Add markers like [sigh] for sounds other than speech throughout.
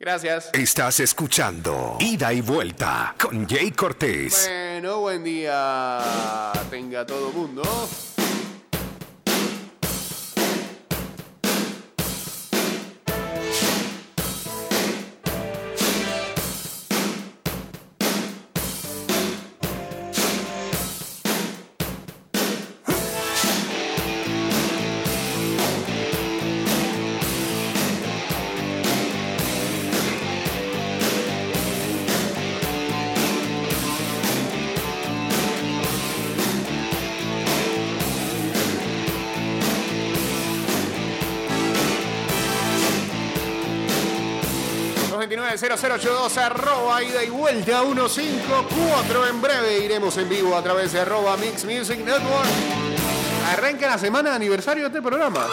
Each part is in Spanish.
Gracias. Estás escuchando Ida y Vuelta con Jay Cortés. Bueno, buen día. Tenga todo mundo. 0082 arroba ida y vuelta 154 en breve iremos en vivo a través de arroba Mix Music Network. Arranca la semana de aniversario de este programa.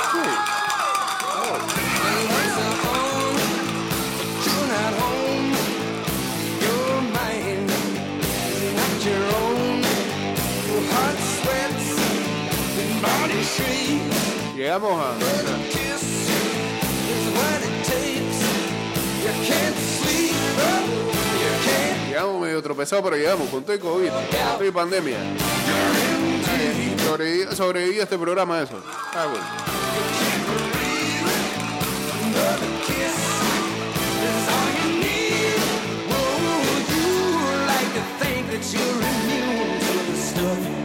Llegamos a... Llegamos medio tropezado, pero llegamos con todo el COVID, con todo el pandemia. A este programa eso. Ah, bueno. Y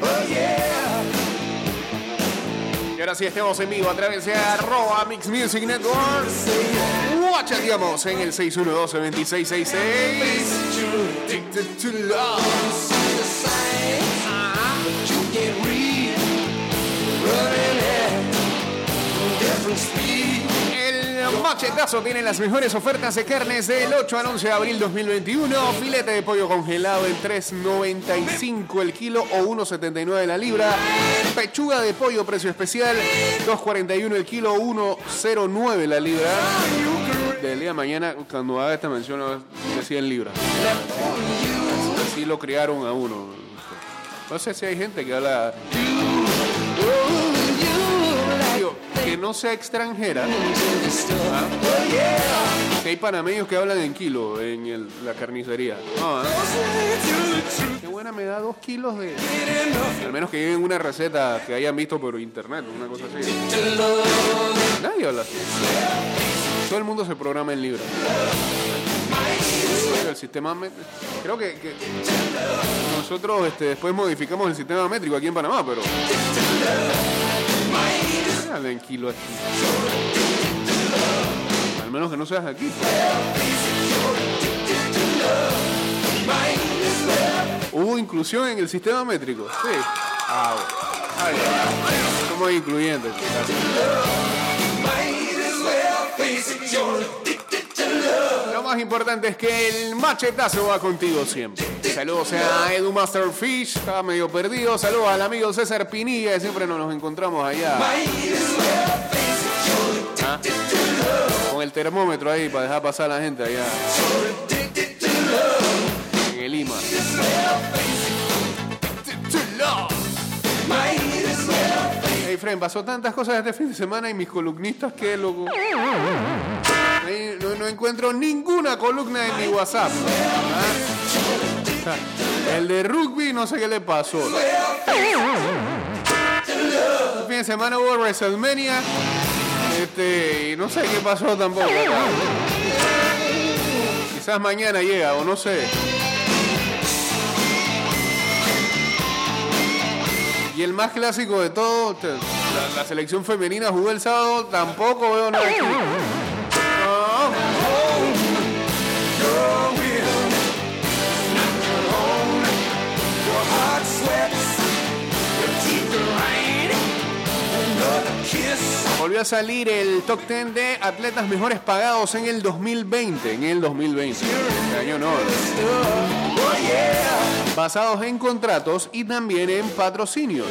ahora sí estemos en vivo a través de arroba Mix Music Network. Chateamos en el 612-2666. El machetazo tiene las mejores ofertas de carnes del 8 al 11 de abril 2021. Filete de pollo congelado en 3.95 el kilo o 1.79 la libra. Pechuga de pollo precio especial 2.41 el kilo, 1.09 la libra del día de mañana, cuando haga esta mención, de 100 libras. Así lo criaron a uno. No sé si hay gente que habla. Que no sea extranjera. ¿ah? Que hay panameños que hablan en kilo en la carnicería. ¿ah? Qué buena me da dos kilos de. Al menos que lleven una receta que hayan visto por internet, una cosa así. Nadie habla así todo el mundo se programa en libras. El sistema creo que, nosotros este, después modificamos el sistema métrico aquí en Panamá, pero kilo aquí. Al menos que no seas aquí. Hubo inclusión en el sistema métrico. Sí. Ah, incluyentes. Lo más importante es que el machetazo va contigo siempre. Saludos a Edu Masterfish, estaba medio perdido. Saludos al amigo César Pinilla, que siempre nos encontramos allá. ¿Ah? Con el termómetro ahí para dejar pasar a la gente allá. En el Lima. Hey, Fren, pasó tantas cosas este fin de semana y mis columnistas que loco. No, encuentro ninguna columna en mi WhatsApp. El de rugby, no sé qué le pasó. Fin de semana hubo WrestleMania. Este, y no sé qué pasó tampoco. Quizás mañana llega, o no sé. Y el más clásico de todo, la, selección femenina jugó el sábado, tampoco veo nada. Volvió a salir el top 10 de atletas mejores pagados en el 2020. En el 2020. Este año no. Basados en contratos y también en patrocinios.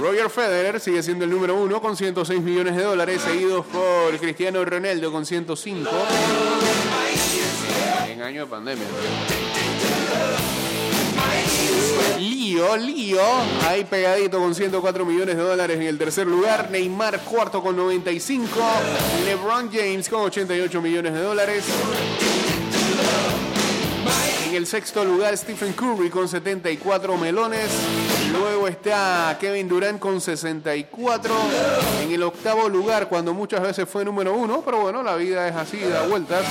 Roger Federer sigue siendo el número uno con 106 millones de dólares, seguidos por Cristiano Ronaldo con 105 en año de pandemia. Lío, lío. Ahí pegadito con 104 millones de dólares en el tercer lugar. Neymar cuarto con 95. LeBron James con 88 millones de dólares. En el sexto lugar, Stephen Curry con 74 melones. Luego está Kevin Durant con 64. En el octavo lugar, cuando muchas veces fue número uno, pero bueno, la vida es así, da vueltas.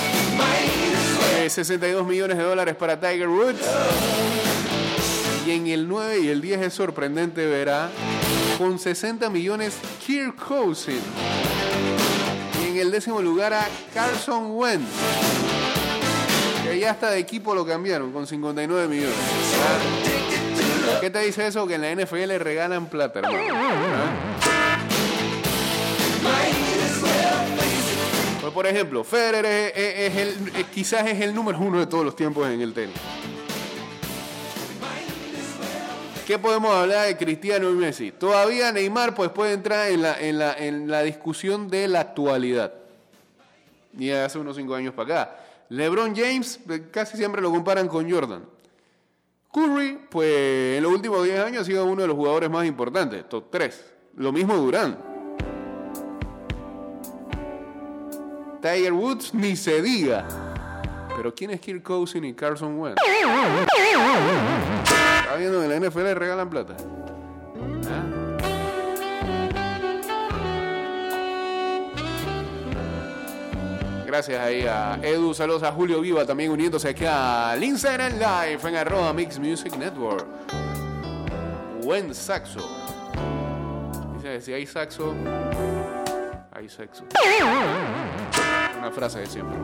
62 eh, millones de dólares para Tiger Woods. Y en el 9 y el 10 es sorprendente, verá, con 60 millones Kirk Cousins. Y en el décimo lugar a Carson Wentz. Que ya está de equipo lo cambiaron con 59 millones. ¿Qué te dice eso? Que en la NFL regalan plata, hermano. Por ejemplo, Federer es, quizás es el número uno de todos los tiempos en el tenis. ¿Qué podemos hablar de Cristiano y Messi? Todavía Neymar pues, puede entrar en la, en la, en la discusión de la actualidad. Y hace unos cinco años para acá. LeBron James eh, casi siempre lo comparan con Jordan. Curry, pues en los últimos 10 años ha sido uno de los jugadores más importantes, top 3. Lo mismo Durán. Tiger Woods ni se diga. Pero ¿quién es Kirk Cousins y Carson Wentz? Está viendo en la NFL regalan plata. ¿Ah? Gracias ahí a Edu, saludos a Julio Viva también uniéndose aquí al Instagram Live en arroba Mix Music Network. Buen saxo. Dice, si hay saxo, hay sexo. Una frase de siempre.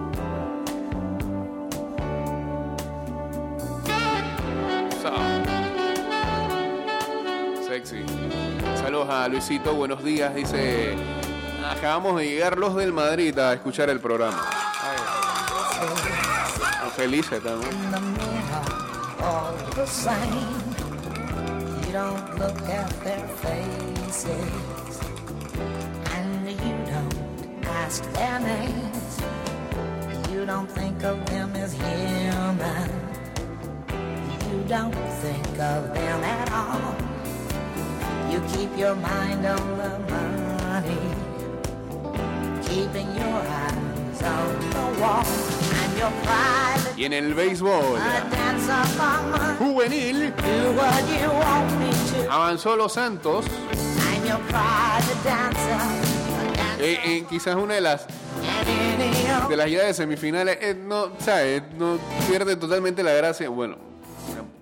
Sexy. Saludos a Luisito, buenos días, dice Acabamos de llegar los del Madrid a escuchar el programa. Felices también. Faces and you don't ask their names. Don't think of them as human. You don't think of them at all. You keep your mind on the money. Y en el béisbol juvenil avanzó Los Santos. Eh, eh, quizás una de las de las ideas de semifinales eh, no, ¿sabes? no pierde totalmente la gracia. Bueno,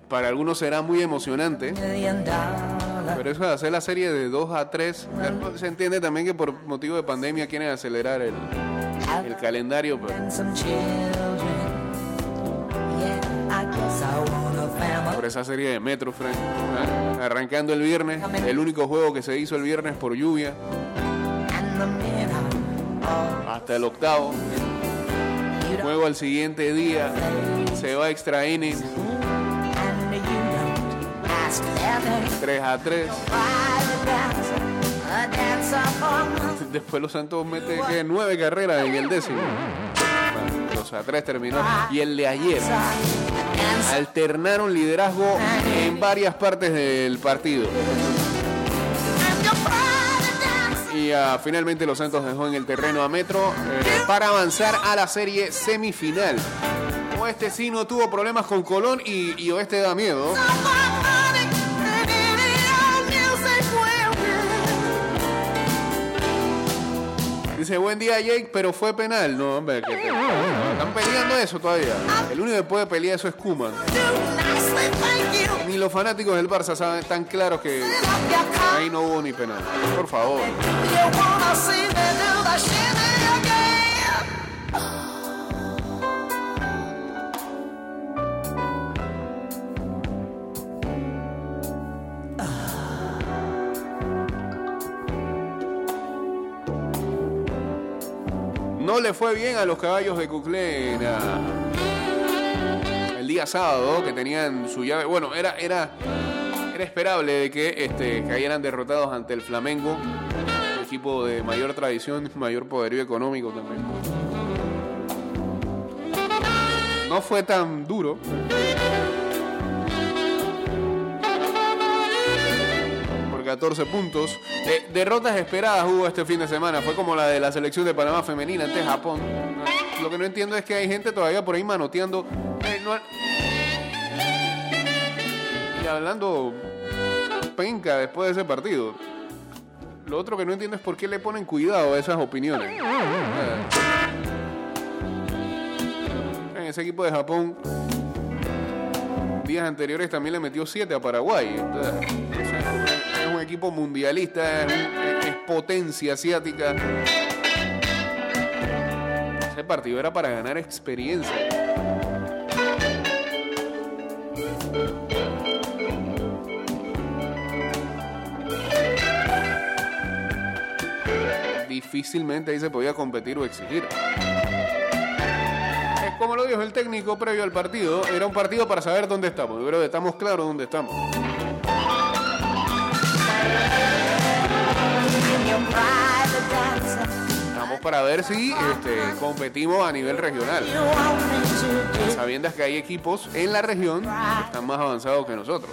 para algunos será muy emocionante. Pero eso de hacer la serie de 2 a 3, se entiende también que por motivo de pandemia quieren acelerar el, calendario. por esa serie de Metro, Frank. Arrancando el viernes, el único juego que se hizo el viernes por lluvia. Hasta el octavo. Juego al siguiente día. Se va extra innings. 3 a 3. Después los Santos mete que 9 carreras en el décimo. 2 a 3 terminó. Y el de ayer alternaron liderazgo en varias partes del partido. Y uh, finalmente los Santos dejó en el terreno a Metro eh, para avanzar a la serie semifinal. Oeste sí no tuvo problemas con Colón y, y Oeste da miedo. Dice, buen día Jake, pero fue penal. No, hombre, que están peleando eso todavía. El único que puede pelear eso es Kuman. Ni los fanáticos del Barça saben tan claros que ahí no hubo ni penal. Por favor. Le fue bien a los caballos de Cuclén el día sábado que tenían su llave. Bueno, era, era, era esperable de que este, cayeran derrotados ante el Flamengo, equipo de mayor tradición, [laughs] mayor poderío económico también. No fue tan duro. 14 puntos. Derrotas esperadas hubo este fin de semana. Fue como la de la selección de Panamá femenina ante Japón. Lo que no entiendo es que hay gente todavía por ahí manoteando. Eh, y hablando penca después de ese partido. Lo otro que no entiendo es por qué le ponen cuidado a esas opiniones. Eh, En ese equipo de Japón, días anteriores también le metió 7 a Paraguay. Entonces, un equipo mundialista, es, potencia asiática. Ese partido era para ganar experiencia. Difícilmente ahí se podía competir o exigir. Como lo dijo el técnico previo al partido, era un partido para saber dónde estamos. Yo creo que estamos claros dónde estamos. Para ver si este, competimos a nivel regional. Sabiendo que hay equipos en la región que están más avanzados que nosotros.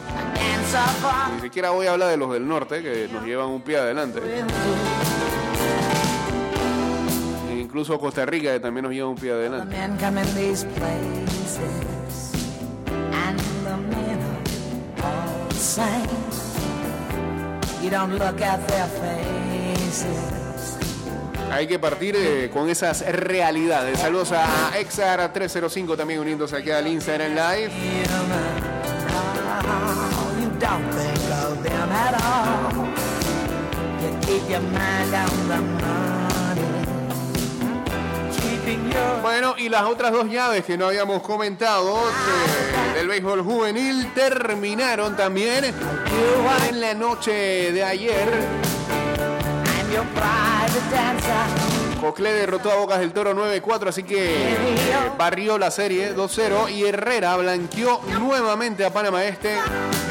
Ni siquiera voy a hablar de los del norte que nos llevan un pie adelante. E incluso Costa Rica que también nos lleva un pie adelante. You don't look at their faces. Hay que partir eh, con esas realidades. Saludos a Exar305 también uniéndose aquí al Instagram Live. Bueno, y las otras dos llaves que no habíamos comentado del béisbol juvenil terminaron también en la noche de ayer. Cocle derrotó a Bocas del Toro 9-4, así que eh, barrió la serie 2-0 y Herrera blanqueó nuevamente a Panamá Este.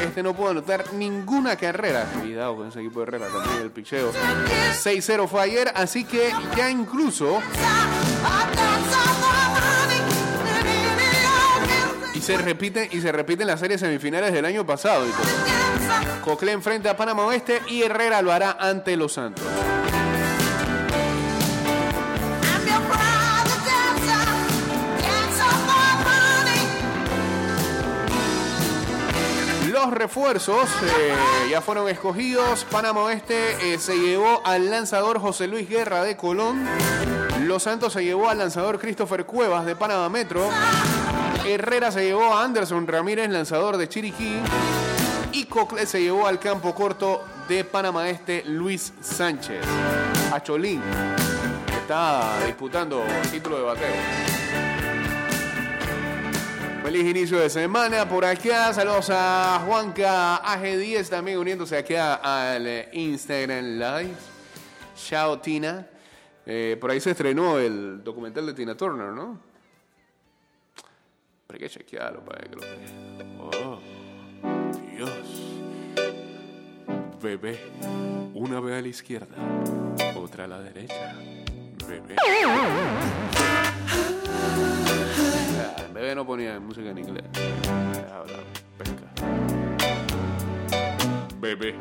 Este no pudo anotar ninguna carrera. Cuidado con ese equipo de Herrera también, el picheo. 6-0 fue ayer, así que ya incluso y se repite y se repiten las series semifinales del año pasado. y todo. Cocle enfrenta a Panamá Oeste y Herrera lo hará ante Los Santos. Los refuerzos eh, ya fueron escogidos. Panamá Oeste eh, se llevó al lanzador José Luis Guerra de Colón. Los Santos se llevó al lanzador Christopher Cuevas de Panamá Metro. Herrera se llevó a Anderson Ramírez, lanzador de Chiriquí. Y Cocle se llevó al campo corto de Panamá Este Luis Sánchez. A Cholín, que está disputando el título de bateo. Feliz inicio de semana por acá. Saludos a Juanca AG10 también uniéndose aquí a- al eh, Instagram Live. Chao Tina. Eh, por ahí se estrenó el documental de Tina Turner, ¿no? Pero hay que chequearlo para que lo. Oh, Dios. Bebé. Una vez a la izquierda, otra a la derecha. Bebé. Ah, Bebé no ponía música en inglés. Ahora, pesca. Bebé.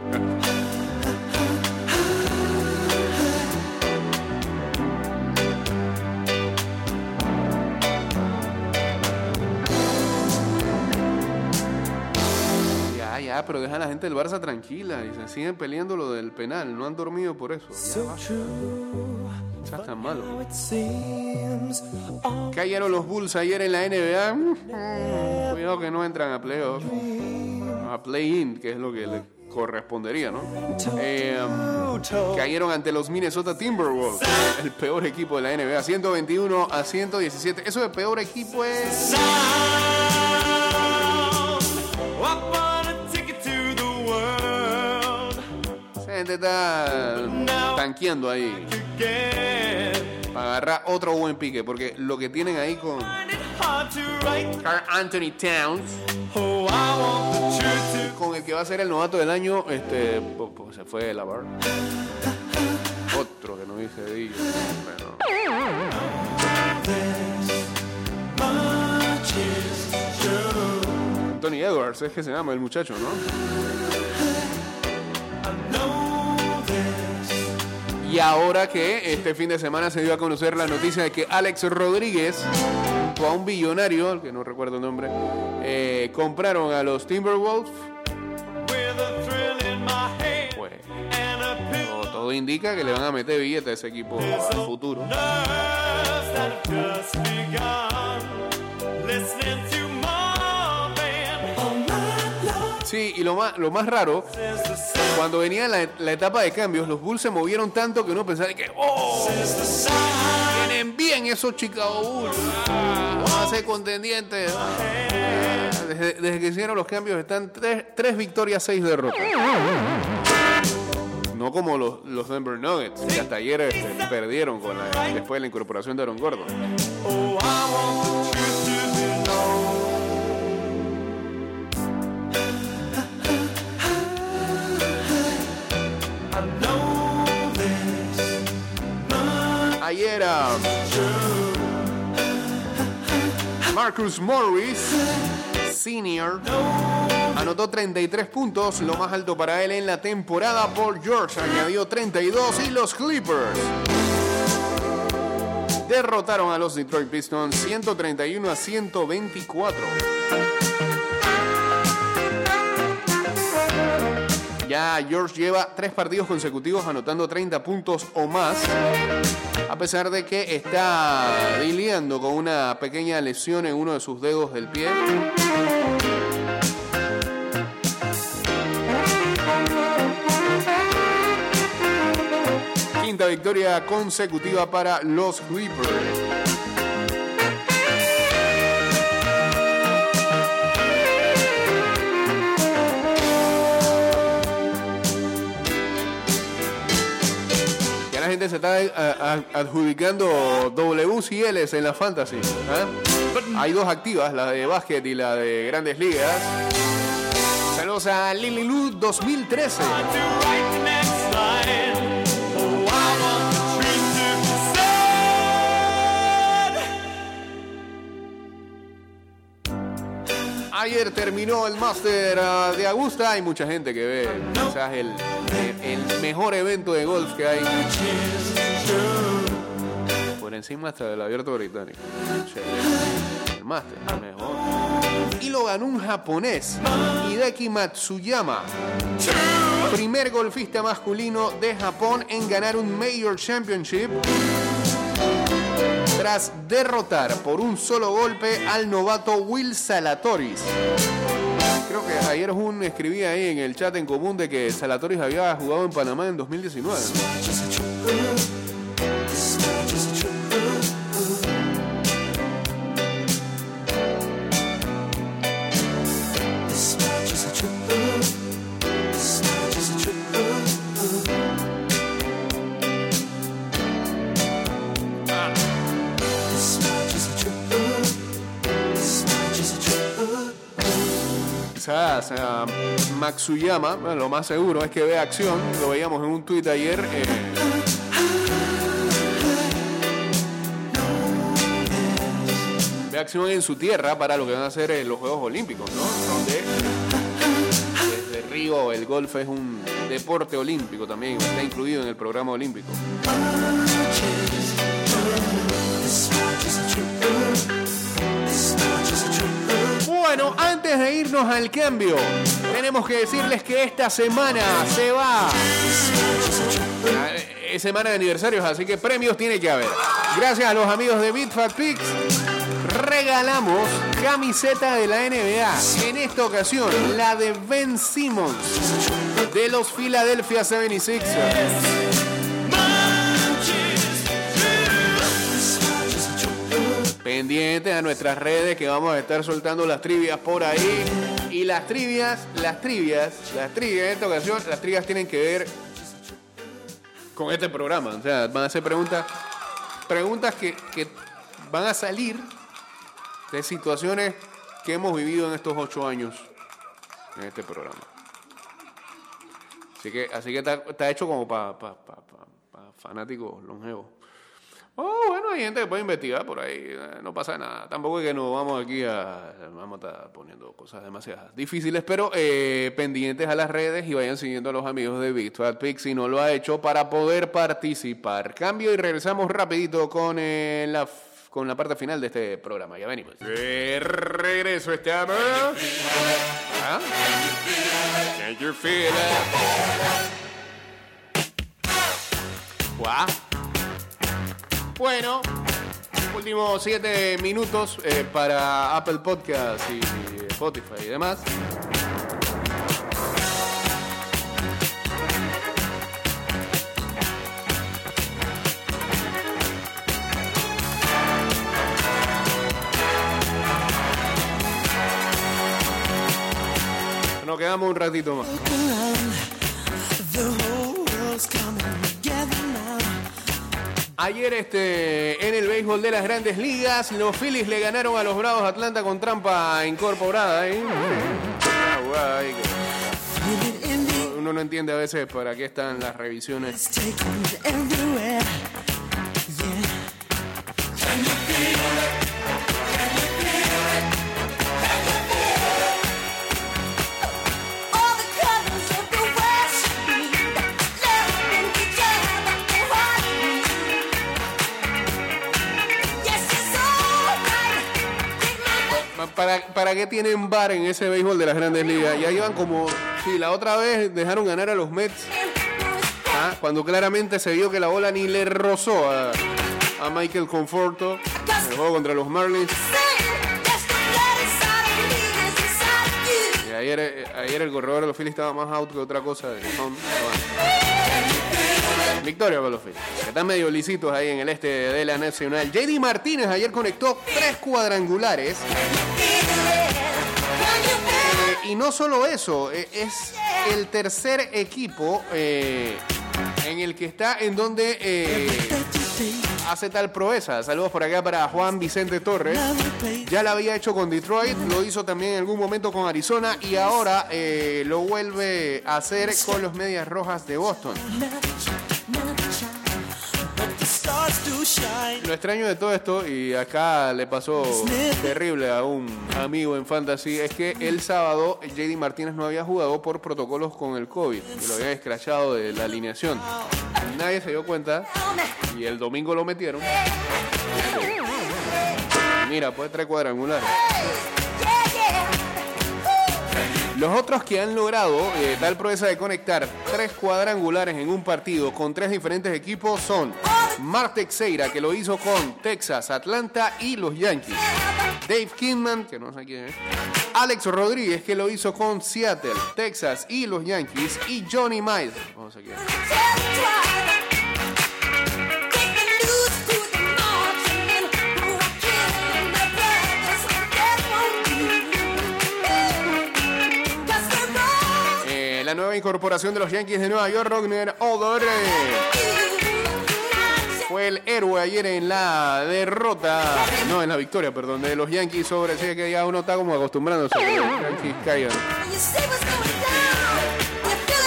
Ya, ya, pero deja a la gente del Barça tranquila y se siguen peleando lo del penal. No han dormido por eso. Ya seas tan malo. Cayeron los Bulls ayer en la NBA. Mm, Cuidado que no entran a playoff. A play-in, que es lo que le correspondería, ¿no? Eh, cayeron ante los Minnesota Timberwolves, el peor equipo de la NBA. 121 a 117. Eso de peor equipo es... Esa gente está tanqueando ahí. Para agarrar otro buen pique. Porque lo que tienen ahí con Carl Anthony Towns, con el que va a ser el novato del año, este, pues, se fue la bar. Otro que no dice de ellos. Bueno. Anthony Edwards es que se llama el muchacho, ¿no? Y ahora que este fin de semana se dio a conocer la noticia de que Alex Rodríguez, junto a un billonario, que no recuerdo el nombre, eh, compraron a los Timberwolves, pues todo, indica que le van a meter billete a ese equipo al futuro. Sí, y lo más, lo más raro, cuando venía la, la etapa de cambios, los Bulls se movieron tanto que uno pensaba que, ¡oh! Vienen bien esos Chicago Bulls. Ah, van a ser contendientes. Ah, Desde, desde que hicieron los cambios están tres, tres victorias, seis derrotas. No como los, los Denver Nuggets, que hasta ayer este, perdieron con la- después de la incorporación de Aaron Gordon. Marcus Morris, senior, anotó 33 puntos, lo más alto para él en la temporada. Paul George añadió 32 y los Clippers derrotaron a los Detroit Pistons 131 a 124. Ya George lleva tres partidos consecutivos anotando 30 puntos o más, a pesar de que está lidiando con una pequeña lesión en uno de sus dedos del pie. Quinta victoria consecutiva para los Clippers. Se está eh, adjudicando Ws y Ls en la fantasy. ¿ah? Hay dos activas, la de básquet y la de grandes ligas. Saludos a Lily Lu 2013. Ayer terminó el Master ah, de Augusta. Hay mucha gente que ve quizás el, el- el mejor evento de golf que hay. Por encima hasta del abierto británico. El Master, el mejor. Y lo ganó un japonés, Hideki Matsuyama. Primer golfista masculino de Japón en ganar un Major Championship tras derrotar por un solo golpe al novato Will Salatoris. Creo que ayer Jun escribía ahí en el chat en común de que Salatoris había jugado en Panamá en 2019. Quizás ah, Matsuyama, lo más seguro es que vea acción. Lo veíamos en un tuit ayer. eh, ve acción en su tierra para lo que van a ser eh, los Juegos Olímpicos, ¿no? Donde desde Río el golf es un deporte olímpico también, está incluido en el programa olímpico. Bueno, antes de irnos al cambio, tenemos que decirles que esta semana se va. Eh, Es semana de aniversarios, así que premios tiene que haber. Gracias a los amigos de BitFat Picks, regalamos camiseta de la NBA. En esta ocasión, la de Ben Simmons, de los Philadelphia 76ers. Pendientes a nuestras redes que vamos a estar soltando las trivias por ahí. Y las trivias, las trivias, las trivias en esta ocasión, las trivias tienen que ver con este programa. O sea, van a ser preguntas, preguntas que, que van a salir de situaciones que hemos vivido en estos ocho años en este programa. Así que, así que está, hecho como para fanáticos longevos. Oh, bueno, hay gente que puede investigar por ahí, eh, no pasa nada. Tampoco es que nos vamos aquí a, vamos a estar poniendo cosas demasiado difíciles, pero eh, pendientes a las redes y vayan siguiendo a los amigos de Fat Pig si no lo ha hecho para poder participar. Cambio y regresamos rapidito con eh, la con la parte final de este programa. Ya venimos. De regreso estamos. ¿Ah? Can you feel it? Bueno, últimos siete minutos eh, para Apple Podcast y Spotify y demás. Nos quedamos un ratito más. Ayer este, en el béisbol de las grandes ligas, los Phillies le ganaron a los Bravos de Atlanta con trampa incorporada. ¿eh? Uno no entiende a veces para qué están las revisiones. ¿Para, ¿Para qué tienen bar en ese béisbol de las grandes ligas? Ya llevan como... Sí, la otra vez dejaron ganar a los Mets. ¿ah? Cuando claramente se vio que la bola ni le rozó a, a Michael Conforto en el juego contra los Marlins. Y ayer, ayer el corredor de los Phillies estaba más out que otra cosa. de. Victoria para los Phillies. Están medio lisitos ahí en el este de la Nacional. JD Martínez ayer conectó tres cuadrangulares. Y no solo eso, eh, es el tercer equipo eh, en el que está en donde eh, hace tal proeza. Saludos por acá para Juan Vicente Torres. Ya lo había hecho con Detroit, lo hizo también en algún momento con Arizona y ahora eh, lo vuelve a hacer con los Medias Rojas de Boston. Lo extraño de todo esto, y acá le pasó terrible a un amigo en Fantasy, es que el sábado JD Martínez no había jugado por protocolos con el COVID, y lo habían escrachado de la alineación. Nadie se dio cuenta, y el domingo lo metieron. Mira, pues tres cuadrangulares. Los otros que han logrado eh, tal proeza de conectar tres cuadrangulares en un partido con tres diferentes equipos son Mark Teixeira, que lo hizo con Texas, Atlanta y los Yankees. Dave Kingman, que no sé quién es. Alex Rodríguez, que lo hizo con Seattle, Texas y los Yankees. Y Johnny Miles. No sé quién es. Eh, la nueva incorporación de los Yankees de Nueva York, Rogner Odor. Fue el héroe ayer en la derrota, no en la victoria, perdón, de los Yankees sobre, sí que ya uno está como acostumbrándose los Yankees caigan.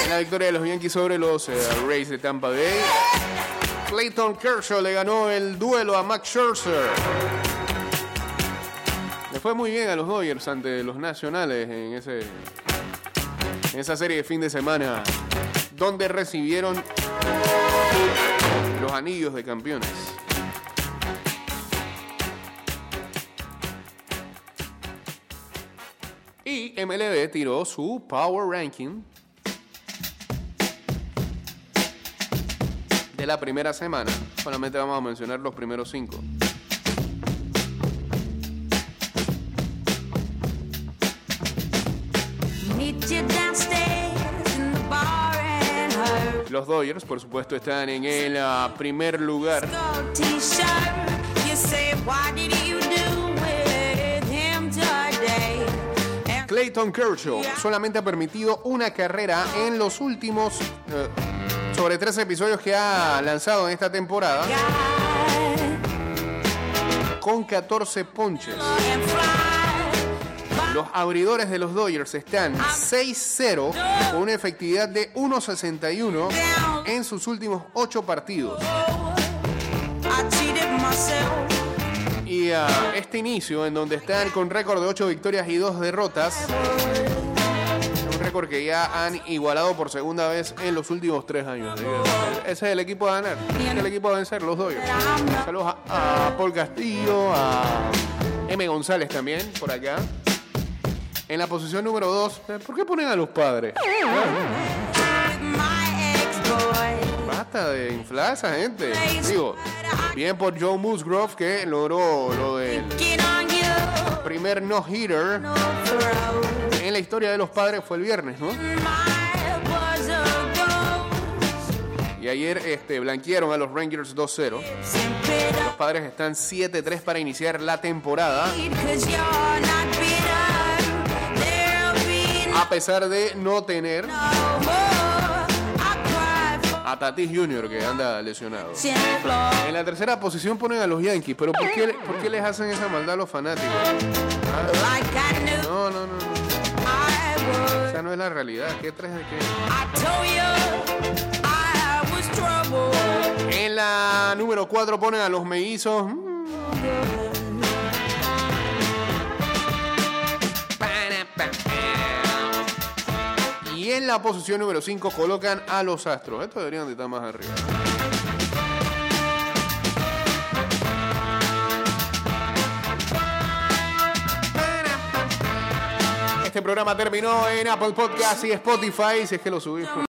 En la victoria de los Yankees sobre los eh, Rays de Tampa Bay. Clayton Kershaw le ganó el duelo a Max Scherzer. Le fue muy bien a los Dodgers ante los Nacionales en ese en esa serie de fin de semana donde recibieron anillos de campeones. Y MLB tiró su Power Ranking de la primera semana. Solamente vamos a mencionar los primeros cinco. Los Dodgers, por supuesto, están en el ah, primer lugar. Clayton Kershaw solamente ha permitido una carrera en los últimos eh, sobre tres episodios que ha lanzado en esta temporada. Con 14 ponches. Los abridores de los Dodgers están 6-0 con una efectividad de 1.61 en sus últimos 8 partidos. Myself. Y ah, este inicio, en donde están con récord de 8 victorias y 2 derrotas, un récord que ya han igualado por segunda vez en los últimos 3 años. Ese es el equipo a ganar, ese es el equipo a vencer, los doy. Saludos a, a Paul Castillo, a M. González también, por acá. En la posición número 2, ¿por qué ponen a los padres? Basta de inflar esa gente. Digo, bien por Joe Musgrove que logró lo del primer no-hitter en la historia de los padres fue el viernes, ¿no? Y ayer este, blanquearon a los Rangers 2-0. Simply Los padres están 7-3 para iniciar la temporada, a pesar de no tener a Tatis Jr. que anda lesionado. En la tercera posición ponen a los Yankees, pero ¿por qué, por qué les hacen esa maldad a los fanáticos? Ah, No, no, no. Esa no es la realidad. ¿Qué tres de qué? En la número 4 ponen a los mellizos. Y en la posición número 5 colocan a los Astros. Estos deberían de estar más arriba. Este programa terminó en Apple Podcast y Spotify, si es que lo subimos.